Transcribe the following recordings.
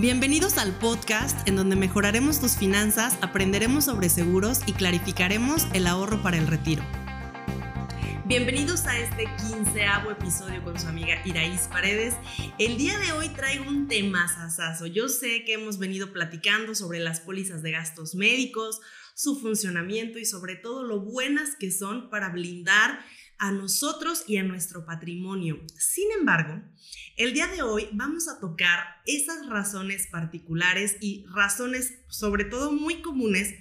Bienvenidos al podcast en donde mejoraremos tus finanzas, aprenderemos sobre seguros y clarificaremos el ahorro para el retiro. Bienvenidos a este quinceavo episodio con su amiga Iraís Paredes. El día de hoy traigo un tema sasazo. Yo sé que hemos venido platicando sobre las pólizas de gastos médicos, su funcionamiento y sobre todo lo buenas que son para blindar a nosotros y a nuestro patrimonio. Sin embargo, el día de hoy vamos a tocar esas razones particulares y razones sobre todo muy comunes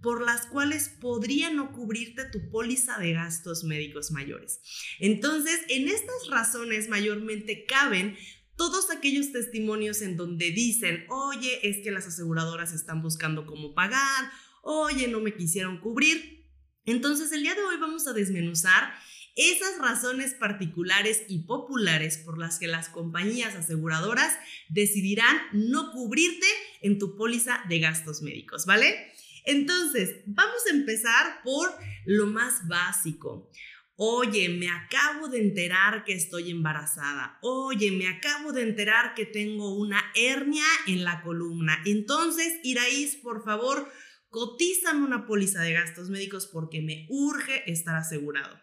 por las cuales podría no cubrirte tu póliza de gastos médicos mayores. Entonces, en estas razones mayormente caben todos aquellos testimonios en donde dicen, oye, es que las aseguradoras están buscando cómo pagar, oye, no me quisieron cubrir. Entonces, el día de hoy vamos a desmenuzar esas razones particulares y populares por las que las compañías aseguradoras decidirán no cubrirte en tu póliza de gastos médicos, ¿vale? Entonces, vamos a empezar por lo más básico. Oye, me acabo de enterar que estoy embarazada. Oye, me acabo de enterar que tengo una hernia en la columna. Entonces, Iraís, por favor, cotízame una póliza de gastos médicos porque me urge estar asegurado.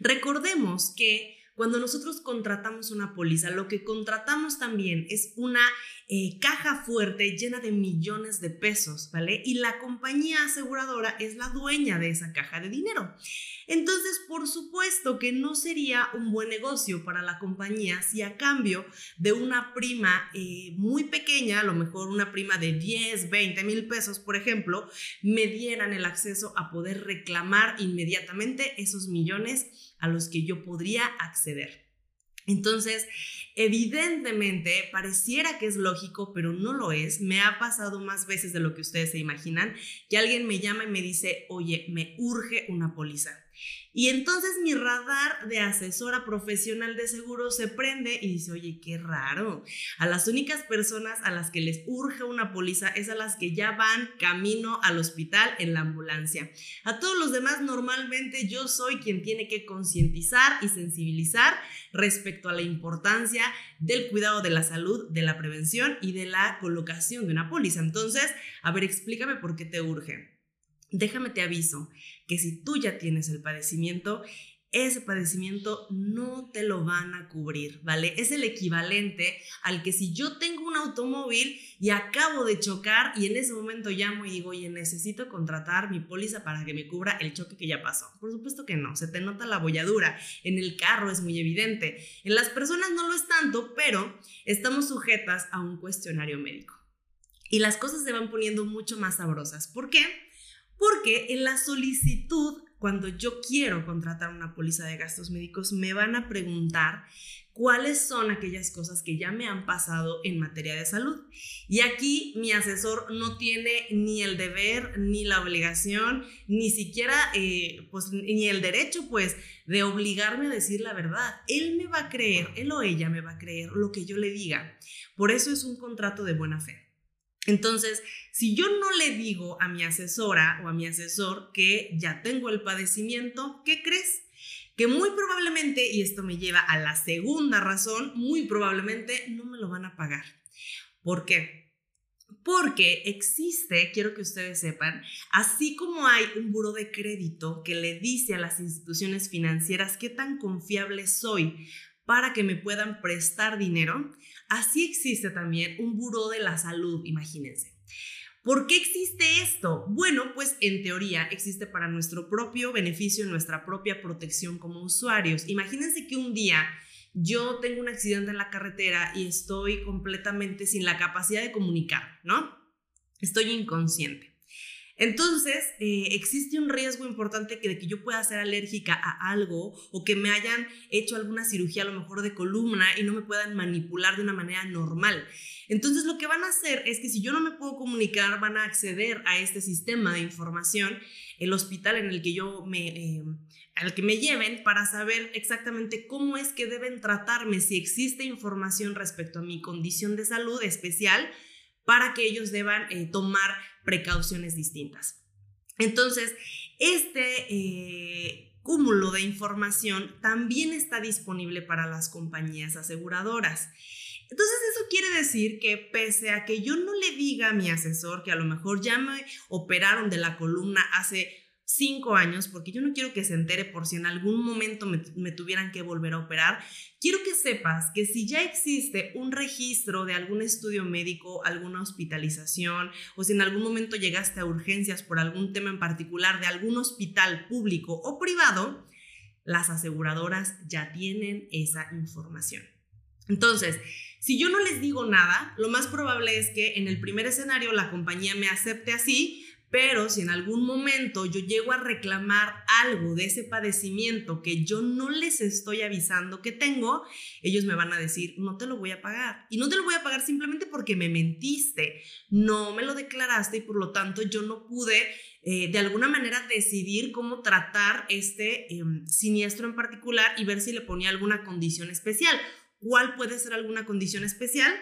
Recordemos que cuando nosotros contratamos una póliza, lo que contratamos también es una eh, caja fuerte llena de millones de pesos, ¿vale? Y la compañía aseguradora es la dueña de esa caja de dinero. Entonces, por supuesto que no sería un buen negocio para la compañía si a cambio de una prima eh, muy pequeña, a lo mejor una prima de 10, 20 mil pesos, por ejemplo, me dieran el acceso a poder reclamar inmediatamente esos millones a los que yo podría acceder. Entonces, evidentemente, pareciera que es lógico, pero no lo es. Me ha pasado más veces de lo que ustedes se imaginan, que alguien me llama y me dice, oye, me urge una póliza. Y entonces mi radar de asesora profesional de seguro se prende y dice, oye, qué raro. A las únicas personas a las que les urge una póliza es a las que ya van camino al hospital en la ambulancia. A todos los demás normalmente yo soy quien tiene que concientizar y sensibilizar respecto a la importancia del cuidado de la salud, de la prevención y de la colocación de una póliza. Entonces, a ver, explícame por qué te urge. Déjame te aviso que si tú ya tienes el padecimiento, ese padecimiento no te lo van a cubrir, ¿vale? Es el equivalente al que si yo tengo un automóvil y acabo de chocar y en ese momento llamo y digo, oye, necesito contratar mi póliza para que me cubra el choque que ya pasó. Por supuesto que no, se te nota la bolladura, en el carro es muy evidente, en las personas no lo es tanto, pero estamos sujetas a un cuestionario médico. Y las cosas se van poniendo mucho más sabrosas. ¿Por qué? Porque en la solicitud, cuando yo quiero contratar una póliza de gastos médicos, me van a preguntar cuáles son aquellas cosas que ya me han pasado en materia de salud. Y aquí mi asesor no tiene ni el deber, ni la obligación, ni siquiera, eh, pues, ni el derecho, pues, de obligarme a decir la verdad. Él me va a creer, él o ella me va a creer lo que yo le diga. Por eso es un contrato de buena fe. Entonces, si yo no le digo a mi asesora o a mi asesor que ya tengo el padecimiento, ¿qué crees? Que muy probablemente, y esto me lleva a la segunda razón, muy probablemente no me lo van a pagar. ¿Por qué? Porque existe, quiero que ustedes sepan, así como hay un buro de crédito que le dice a las instituciones financieras qué tan confiable soy para que me puedan prestar dinero, así existe también un buró de la salud, imagínense. ¿Por qué existe esto? Bueno, pues en teoría existe para nuestro propio beneficio, nuestra propia protección como usuarios. Imagínense que un día yo tengo un accidente en la carretera y estoy completamente sin la capacidad de comunicar, ¿no? Estoy inconsciente. Entonces, eh, existe un riesgo importante que de que yo pueda ser alérgica a algo o que me hayan hecho alguna cirugía a lo mejor de columna y no me puedan manipular de una manera normal. Entonces, lo que van a hacer es que si yo no me puedo comunicar, van a acceder a este sistema de información, el hospital en el que yo me... Eh, al que me lleven para saber exactamente cómo es que deben tratarme, si existe información respecto a mi condición de salud especial, para que ellos deban eh, tomar precauciones distintas. Entonces, este eh, cúmulo de información también está disponible para las compañías aseguradoras. Entonces eso quiere decir que pese a que yo no le diga a mi asesor que a lo mejor ya me operaron de la columna hace cinco años, porque yo no quiero que se entere por si en algún momento me, tuvieran que volver a operar, quiero que sepas que si ya existe un registro de algún estudio médico, alguna hospitalización, o si en algún momento llegaste a urgencias por algún tema en particular de algún hospital público o privado, las aseguradoras ya tienen esa información. Entonces, si yo no les digo nada, lo más probable es que en el primer escenario la compañía me acepte así, pero si en algún momento yo llego a reclamar algo de ese padecimiento que yo no les estoy avisando que tengo, ellos me van a decir, no te lo voy a pagar. Y no te lo voy a pagar simplemente porque me mentiste, no me lo declaraste y por lo tanto yo no pude eh, de alguna manera decidir cómo tratar este em, siniestro en particular y ver si le ponía alguna condición especial. ¿Cuál puede ser alguna condición especial?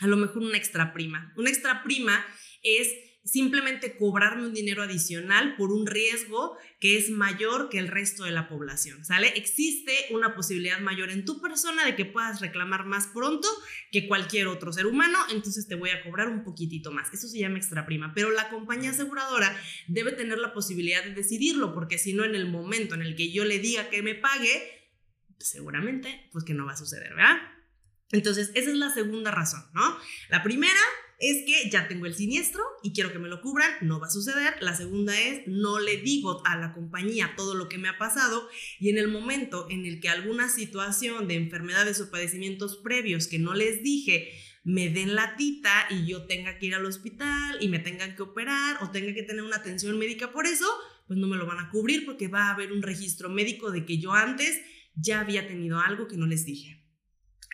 A lo mejor una extra prima. Una extra prima es simplemente cobrarme un dinero adicional por un riesgo que es mayor que el resto de la población, ¿sale? Existe una posibilidad mayor en tu persona de que puedas reclamar más pronto que cualquier otro ser humano, entonces te voy a cobrar un poquitito más. Eso se llama extra prima, pero la compañía aseguradora debe tener la posibilidad de decidirlo, porque si no en el momento en el que yo le diga que me pague, seguramente pues que no va a suceder, ¿verdad? Entonces, esa es la segunda razón, ¿no? La primera es que ya tengo el siniestro y quiero que me lo cubran, no va a suceder. La segunda es, no le digo a la compañía todo lo que me ha pasado y en el momento en el que alguna situación de enfermedades o padecimientos previos que no les dije, me den la tita y yo tenga que ir al hospital y me tengan que operar o tenga que tener una atención médica por eso, pues no me lo van a cubrir porque va a haber un registro médico de que yo antes ya había tenido algo que no les dije.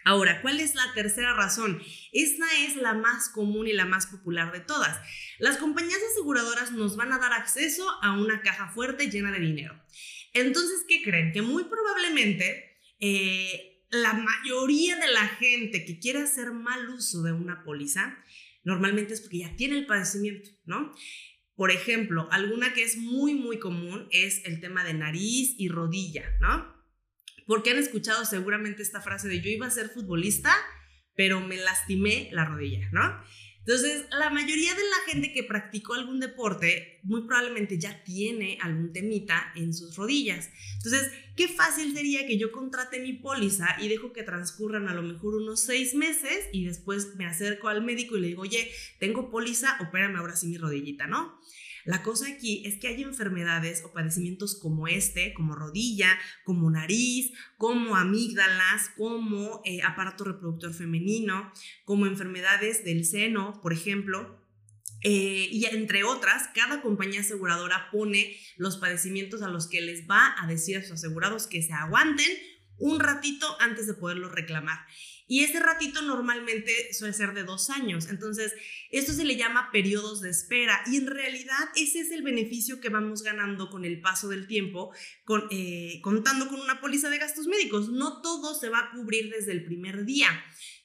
Ahora, ¿cuál es la tercera razón? Esta es la más común y la más popular de todas. Las compañías aseguradoras nos van a dar acceso a una caja fuerte llena de dinero. Entonces, ¿qué creen? Que muy probablemente eh, la mayoría de la gente que quiere hacer mal uso de una póliza, normalmente es porque ya tiene el padecimiento, ¿no? Por ejemplo, alguna que es muy, muy común es el tema de nariz y rodilla, ¿no? Porque han escuchado seguramente esta frase de yo iba a ser futbolista, pero me lastimé la rodilla, ¿no? Entonces, la mayoría de la gente que practicó algún deporte muy probablemente ya tiene algún temita en sus rodillas. Entonces, qué fácil sería que yo contrate mi póliza y dejo que transcurran a lo mejor unos seis meses y después me acerco al médico y le digo, oye, tengo póliza, opérame ahora sí mi rodillita, ¿no? La cosa aquí es que hay enfermedades o padecimientos como este, como rodilla, como nariz, como amígdalas, como eh, aparato reproductor femenino, como enfermedades del seno, por ejemplo, eh, y entre otras, cada compañía aseguradora pone los padecimientos a los que les va a decir a sus asegurados que se aguanten un ratito antes de poderlos reclamar. Y ese ratito normalmente suele ser de dos años. Entonces, esto se le llama periodos de espera y en realidad ese es el beneficio que vamos ganando con el paso del tiempo, con, eh, contando con una póliza de gastos médicos. No todo se va a cubrir desde el primer día.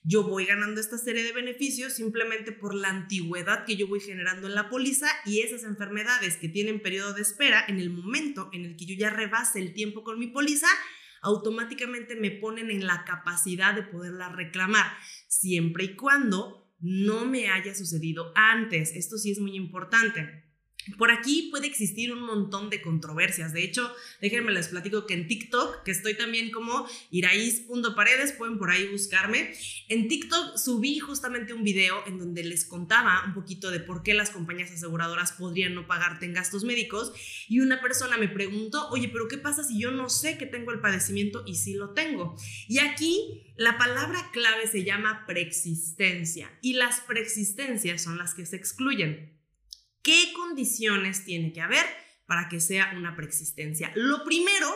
Yo voy ganando esta serie de beneficios simplemente por la antigüedad que yo voy generando en la póliza y esas enfermedades que tienen periodo de espera, en el momento en el que yo ya rebase el tiempo con mi póliza, automáticamente me ponen en la capacidad de poderla reclamar, siempre y cuando no me haya sucedido antes. Esto sí es muy importante. Por aquí puede existir un montón de controversias. De hecho, déjenme les platico que en TikTok, que estoy también como iraís.paredes, pueden por ahí buscarme. En TikTok subí justamente un video en donde les contaba un poquito de por qué las compañías aseguradoras podrían no pagarte en gastos médicos. Y una persona me preguntó, oye, pero ¿qué pasa si yo no sé que tengo el padecimiento y sí lo tengo? Y aquí la palabra clave se llama preexistencia. Y las preexistencias son las que se excluyen. ¿Qué condiciones tiene que haber para que sea una preexistencia? Lo primero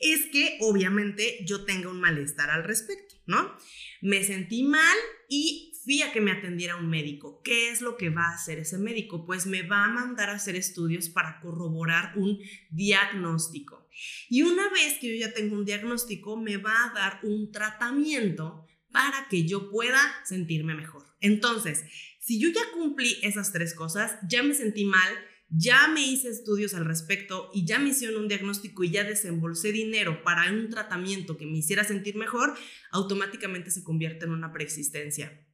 es que obviamente yo tenga un malestar al respecto, ¿no? Me sentí mal y fui a que me atendiera un médico. ¿Qué es lo que va a hacer ese médico? Pues me va a mandar a hacer estudios para corroborar un diagnóstico. Y una vez que yo ya tengo un diagnóstico, me va a dar un tratamiento para que yo pueda sentirme mejor. Entonces, si yo ya cumplí esas tres cosas, ya me sentí mal, ya me hice estudios al respecto y ya me hicieron un diagnóstico y ya desembolsé dinero para un tratamiento que me hiciera sentir mejor, automáticamente se convierte en una preexistencia.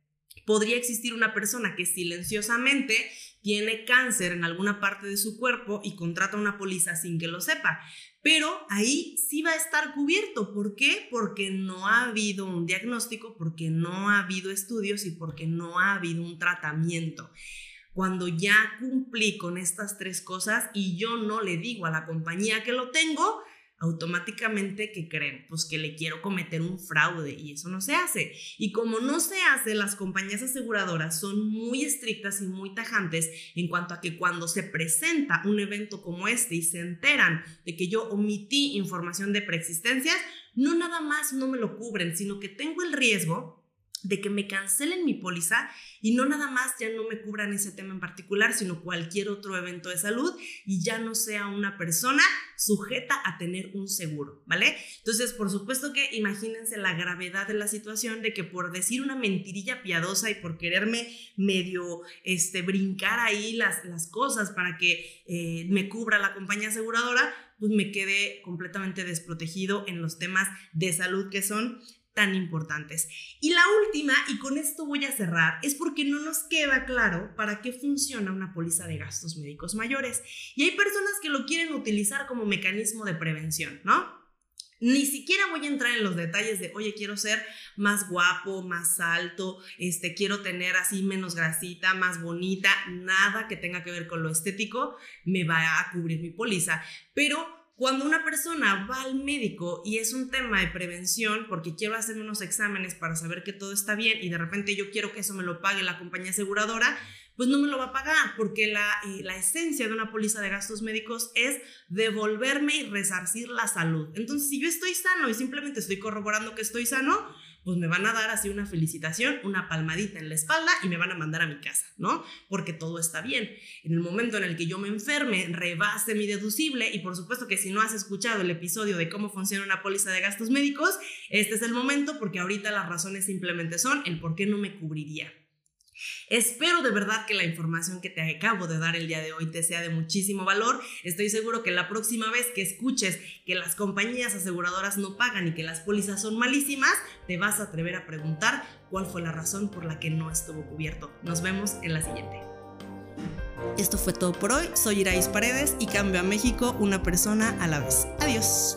Podría existir una persona que silenciosamente tiene cáncer en alguna parte de su cuerpo y contrata una póliza sin que lo sepa. Pero ahí sí va a estar cubierto. ¿Por qué? Porque no ha habido un diagnóstico, porque no ha habido estudios y porque no ha habido un tratamiento. Cuando ya cumplí con estas tres cosas y yo no le digo a la compañía que lo tengo, automáticamente que creen, pues que le quiero cometer un fraude y eso no se hace. Y como no se hace, las compañías aseguradoras son muy estrictas y muy tajantes en cuanto a que cuando se presenta un evento como este y se enteran de que yo omití información de preexistencias, no nada más no me lo cubren, sino que tengo el riesgo de que me cancelen mi póliza y no nada más ya no me cubran ese tema en particular, sino cualquier otro evento de salud y ya no sea una persona sujeta a tener un seguro, ¿vale? Entonces, por supuesto que imagínense la gravedad de la situación de que por decir una mentirilla piadosa y por quererme medio este, brincar ahí las, las cosas para que eh, me cubra la compañía aseguradora, pues me quedé completamente desprotegido en los temas de salud que son tan importantes. Y la última, y con esto voy a cerrar, es porque no nos queda claro para qué funciona una póliza de gastos médicos mayores. Y hay personas que lo quieren utilizar como mecanismo de prevención, ¿no? Ni siquiera voy a entrar en los detalles de, oye, quiero ser más guapo, más alto, este, quiero tener así menos grasita, más bonita, nada que tenga que ver con lo estético me va a cubrir mi póliza. Pero cuando una persona va al médico y es un tema de prevención, porque quiero hacer unos exámenes para saber que todo está bien y de repente yo quiero que eso me lo pague la compañía aseguradora, pues no me lo va a pagar, porque la, eh, la esencia de una póliza de gastos médicos es devolverme y resarcir la salud. Entonces, si yo estoy sano y simplemente estoy corroborando que estoy sano, pues me van a dar así una felicitación, una palmadita en la espalda y me van a mandar a mi casa, ¿no? Porque todo está bien. En el momento en el que yo me enferme, rebase mi deducible y por supuesto que si no has escuchado el episodio de cómo funciona una póliza de gastos médicos, este es el momento porque ahorita las razones simplemente son el por qué no me cubriría. Espero de verdad que la información que te acabo de dar el día de hoy te sea de muchísimo valor. Estoy seguro que la próxima vez que escuches que las compañías aseguradoras no pagan y que las pólizas son malísimas, te vas a atrever a preguntar cuál fue la razón por la que no estuvo cubierto. Nos vemos en la siguiente. Esto fue todo por hoy. Soy Irais Paredes y cambio a México una persona a la vez. Adiós.